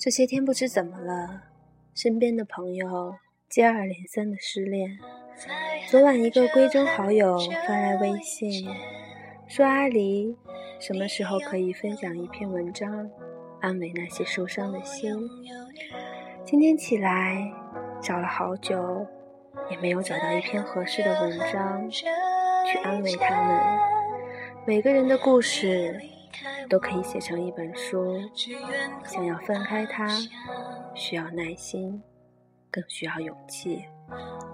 这些天不知怎么了，身边的朋友接二连三的失恋。昨晚一个闺中好友发来微信，说阿离什么时候可以分享一篇文章，安慰那些受伤的心。今天起来找了好久，也没有找到一篇合适的文章去安慰他们。每个人的故事。都可以写成一本书。想要分开它，需要耐心，更需要勇气。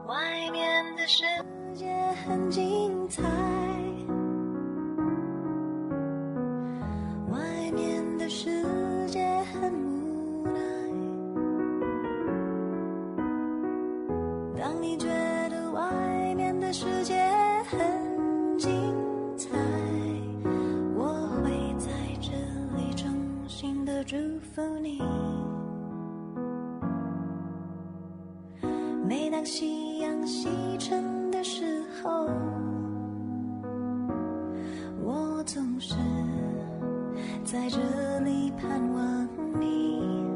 外面的世界很精彩。外面的世界很无奈。当你觉得外面的世界很夕阳西沉的时候，我总是在这里盼望你。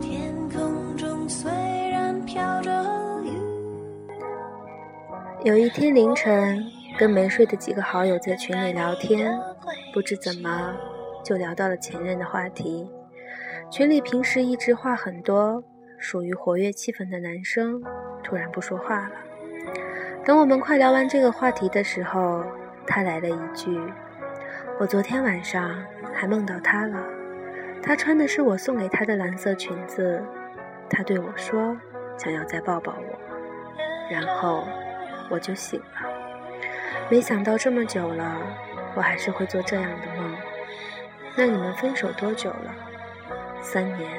天空中虽然飘着雨。有一天凌晨，跟没睡的几个好友在群里聊天。不知怎么就聊到了前任的话题，群里平时一直话很多、属于活跃气氛的男生突然不说话了。等我们快聊完这个话题的时候，他来了一句：“我昨天晚上还梦到他了，他穿的是我送给他的蓝色裙子，他对我说想要再抱抱我，然后我就醒了。没想到这么久了。”我还是会做这样的梦。那你们分手多久了？三年。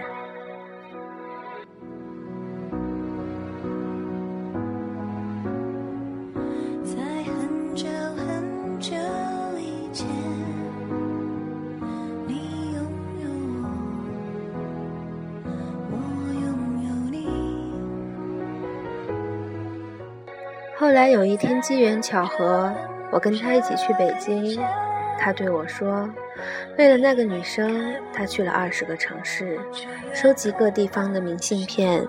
后来有一天机缘巧合。我跟他一起去北京，他对我说：“为了那个女生，他去了二十个城市，收集各地方的明信片，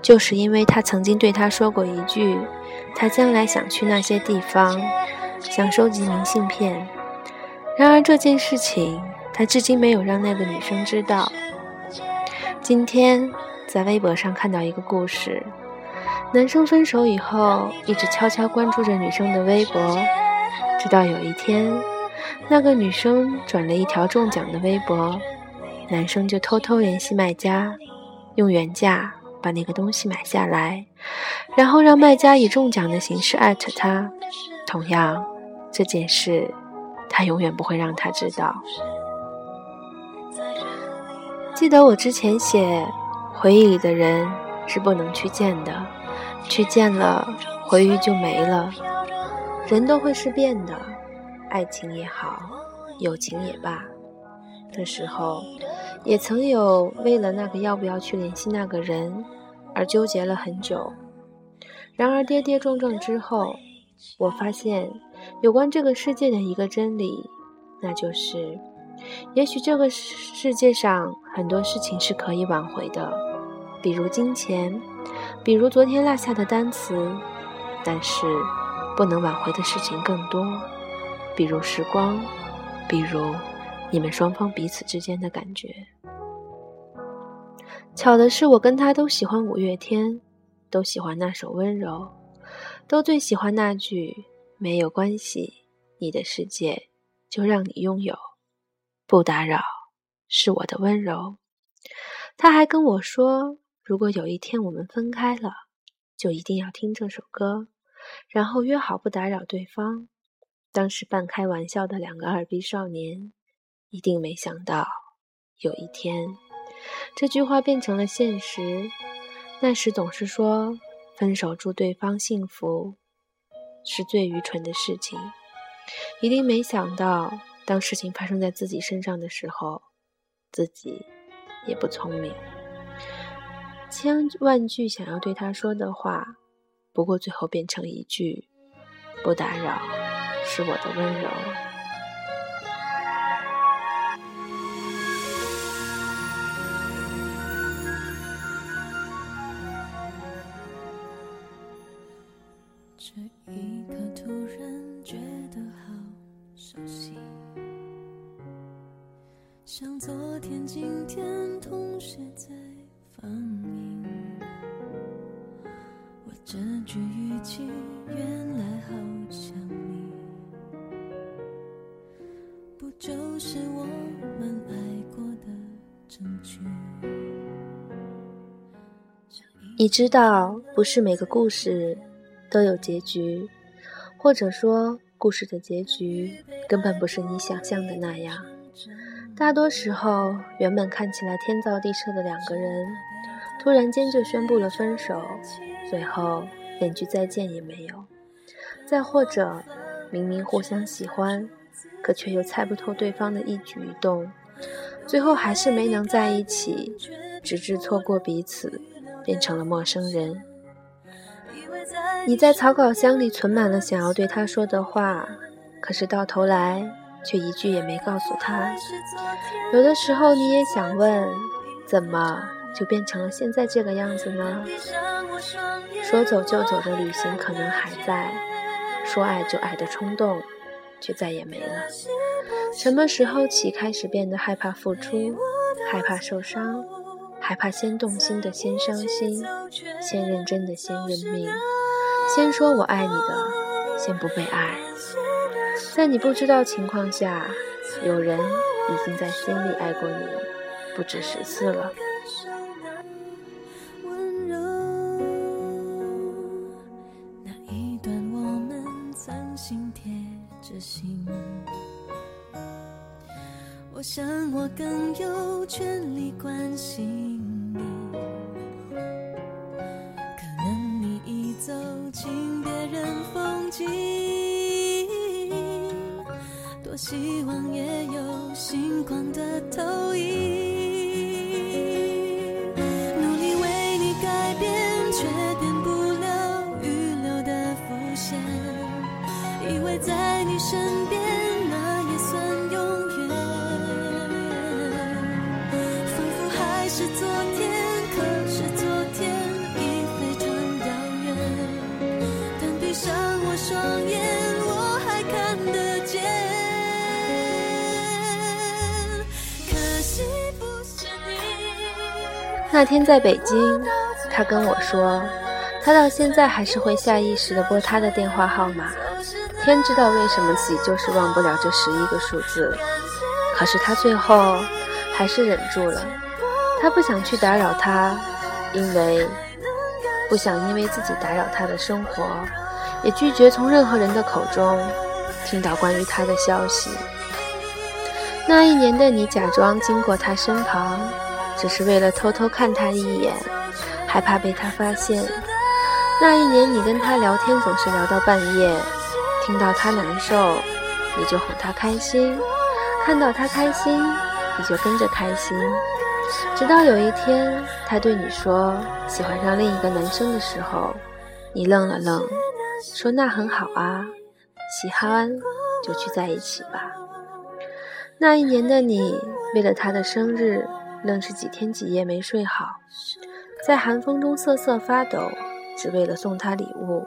就是因为他曾经对他说过一句，他将来想去那些地方，想收集明信片。然而这件事情，他至今没有让那个女生知道。今天在微博上看到一个故事。”男生分手以后，一直悄悄关注着女生的微博，直到有一天，那个女生转了一条中奖的微博，男生就偷偷联系卖家，用原价把那个东西买下来，然后让卖家以中奖的形式艾特他。同样，这件事他永远不会让他知道。记得我之前写，回忆里的人是不能去见的。去见了，回忆就没了。人都会是变的，爱情也好，友情也罢。的时候，也曾有为了那个要不要去联系那个人而纠结了很久。然而跌跌撞撞之后，我发现有关这个世界的一个真理，那就是，也许这个世界上很多事情是可以挽回的，比如金钱。比如昨天落下的单词，但是不能挽回的事情更多。比如时光，比如你们双方彼此之间的感觉。巧的是，我跟他都喜欢五月天，都喜欢那首《温柔》，都最喜欢那句“没有关系，你的世界就让你拥有，不打扰是我的温柔。”他还跟我说。如果有一天我们分开了，就一定要听这首歌，然后约好不打扰对方。当时半开玩笑的两个二逼少年，一定没想到有一天这句话变成了现实。那时总是说分手祝对方幸福是最愚蠢的事情，一定没想到当事情发生在自己身上的时候，自己也不聪明。千万句想要对他说的话不过最后变成一句不打扰是我的温柔。这一刻突然觉得好熟悉。像昨天今天同时在你知道，不是每个故事都有结局，或者说，故事的结局根本不是你想象的那样。大多时候，原本看起来天造地设的两个人，突然间就宣布了分手，最后连句再见也没有。再或者，明明互相喜欢，可却又猜不透对方的一举一动，最后还是没能在一起，直至错过彼此。变成了陌生人。你在草稿箱里存满了想要对他说的话，可是到头来却一句也没告诉他。有的时候你也想问，怎么就变成了现在这个样子呢？说走就走的旅行可能还在，说爱就爱的冲动却再也没了。什么时候起开始变得害怕付出，害怕受伤？害怕先动心的先伤心，先认真的先认命，先说我爱你的先不被爱。在你不知道情况下，有人已经在心里爱过你不止十次了。心多希望也有星光的投影努力为你改变却变不了预留的伏线以为在你身边那也算永远仿佛还是昨天可是昨天已非常遥远。但闭上双眼我还看得见。那天在北京，他跟我说，他到现在还是会下意识的拨他的电话号码。天知道为什么自己就是忘不了这十一个数字。可是他最后还是忍住了，他不想去打扰他，因为不想因为自己打扰他的生活，也拒绝从任何人的口中听到关于他的消息。那一年的你，假装经过他身旁。只是为了偷偷看他一眼，害怕被他发现。那一年，你跟他聊天总是聊到半夜，听到他难受，你就哄他开心；看到他开心，你就跟着开心。直到有一天，他对你说喜欢上另一个男生的时候，你愣了愣，说：“那很好啊，喜欢就去在一起吧。”那一年的你，为了他的生日。愣是几天几夜没睡好，在寒风中瑟瑟发抖，只为了送他礼物。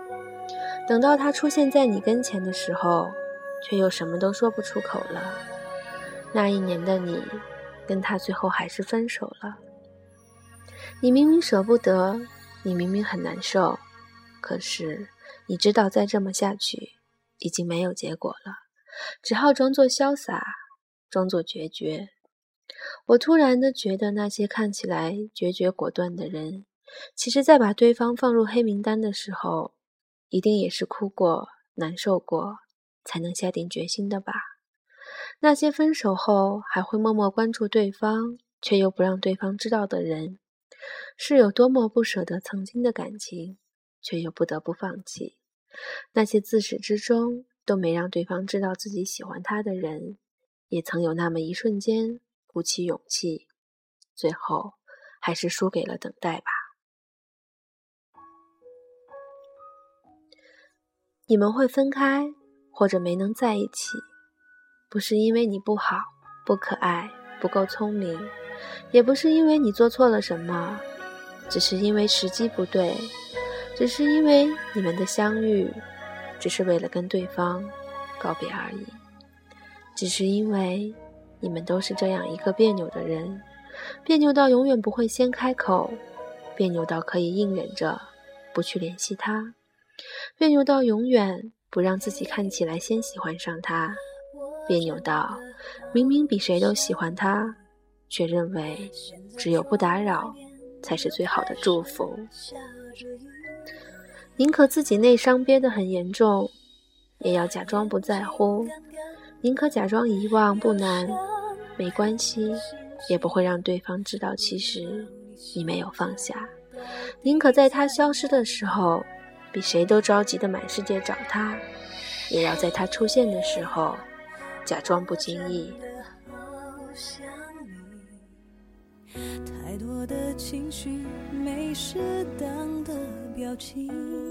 等到他出现在你跟前的时候，却又什么都说不出口了。那一年的你，跟他最后还是分手了。你明明舍不得，你明明很难受，可是你知道再这么下去已经没有结果了，只好装作潇洒，装作决绝。我突然的觉得，那些看起来决绝果断的人，其实，在把对方放入黑名单的时候，一定也是哭过、难受过，才能下定决心的吧？那些分手后还会默默关注对方，却又不让对方知道的人，是有多么不舍得曾经的感情，却又不得不放弃？那些自始至终都没让对方知道自己喜欢他的人，也曾有那么一瞬间。鼓起勇气，最后还是输给了等待吧。你们会分开，或者没能在一起，不是因为你不好、不可爱、不够聪明，也不是因为你做错了什么，只是因为时机不对，只是因为你们的相遇只是为了跟对方告别而已。只是因为你们都是这样一个别扭的人，别扭到永远不会先开口，别扭到可以硬忍着不去联系他，别扭到永远不让自己看起来先喜欢上他，别扭到明明比谁都喜欢他，却认为只有不打扰才是最好的祝福。宁可自己内伤憋得很严重，也要假装不在乎；宁可假装遗忘不难，没关系，也不会让对方知道其实你没有放下；宁可在他消失的时候，比谁都着急的满世界找他，也要在他出现的时候，假装不经意。太多的情绪，没适当的表情。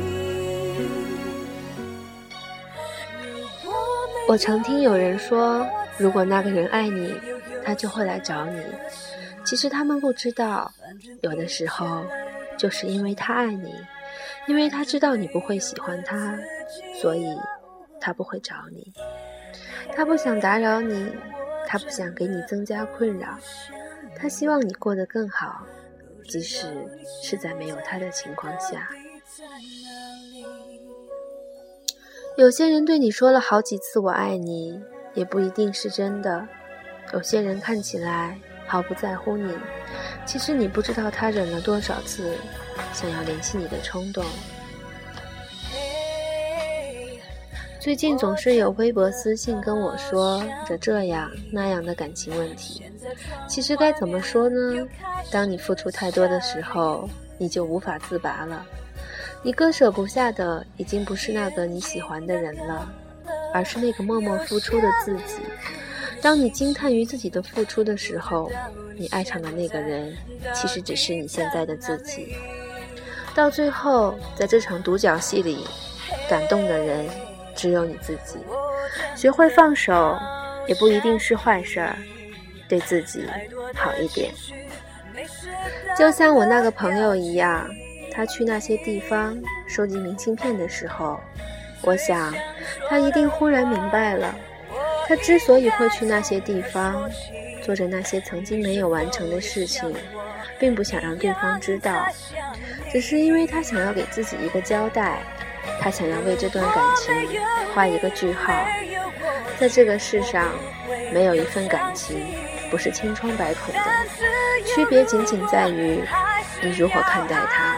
我常听有人说，如果那个人爱你，他就会来找你。其实他们不知道，有的时候就是因为他爱你，因为他知道你不会喜欢他，所以他不会找你。他不想打扰你，他不想给你增加困扰，他希望你过得更好，即使是在没有他的情况下。有些人对你说了好几次“我爱你”，也不一定是真的。有些人看起来毫不在乎你，其实你不知道他忍了多少次想要联系你的冲动。最近总是有微博私信跟我说着这样那样的感情问题，其实该怎么说呢？当你付出太多的时候，你就无法自拔了。你割舍不下的已经不是那个你喜欢的人了，而是那个默默付出的自己。当你惊叹于自己的付出的时候，你爱上的那个人其实只是你现在的自己。到最后，在这场独角戏里，感动的人只有你自己。学会放手，也不一定是坏事儿。对自己好一点，就像我那个朋友一样。他去那些地方收集明信片的时候，我想，他一定忽然明白了，他之所以会去那些地方，做着那些曾经没有完成的事情，并不想让对方知道，只是因为他想要给自己一个交代，他想要为这段感情画一个句号。在这个世上，没有一份感情不是千疮百孔的，区别仅仅在于你如何看待它。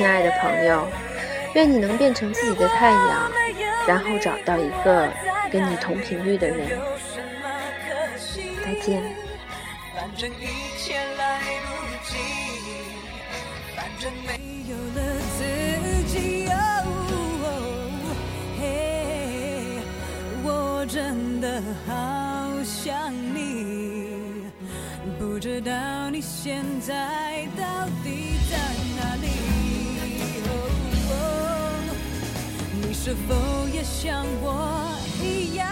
亲爱的朋友，愿你能变成自己的太阳，然后找到一个跟你同频率的人。再见。我真的好想你，不知道你现在到底在是否也像我一样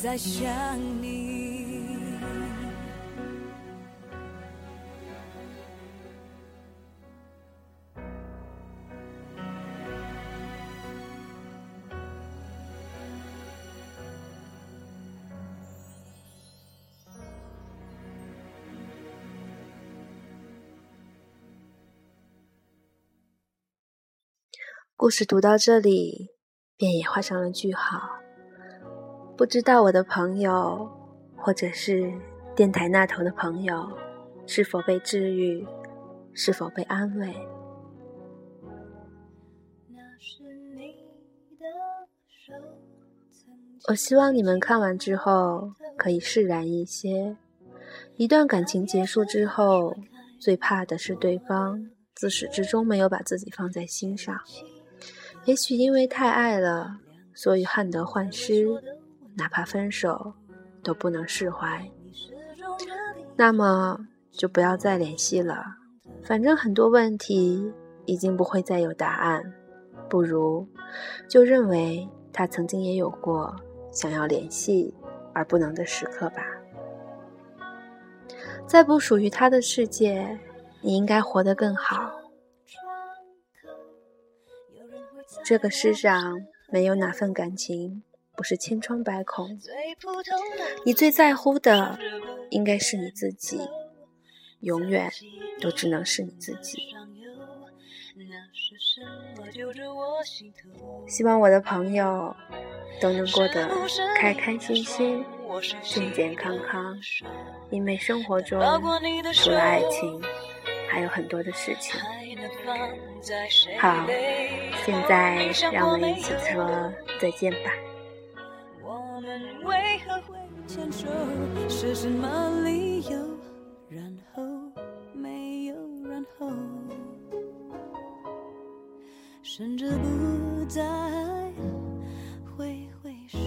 在想故事读到这里，便也画上了句号。不知道我的朋友，或者是电台那头的朋友，是否被治愈，是否被安慰？我希望你们看完之后可以释然一些。一段感情结束之后，最怕的是对方自始至终没有把自己放在心上。也许因为太爱了，所以患得患失，哪怕分手都不能释怀。那么就不要再联系了，反正很多问题已经不会再有答案。不如就认为他曾经也有过想要联系而不能的时刻吧。在不属于他的世界，你应该活得更好。这个世上没有哪份感情不是千疮百孔。你最在乎的应该是你自己，永远都只能是你自己。希望我的朋友都能过得开开心心、健健康康，因为生活中除了爱情，还有很多的事情。好现在让我们一起说再见吧。我们为何会牵手？是什么理由？然后没有然后？甚至不再挥挥手？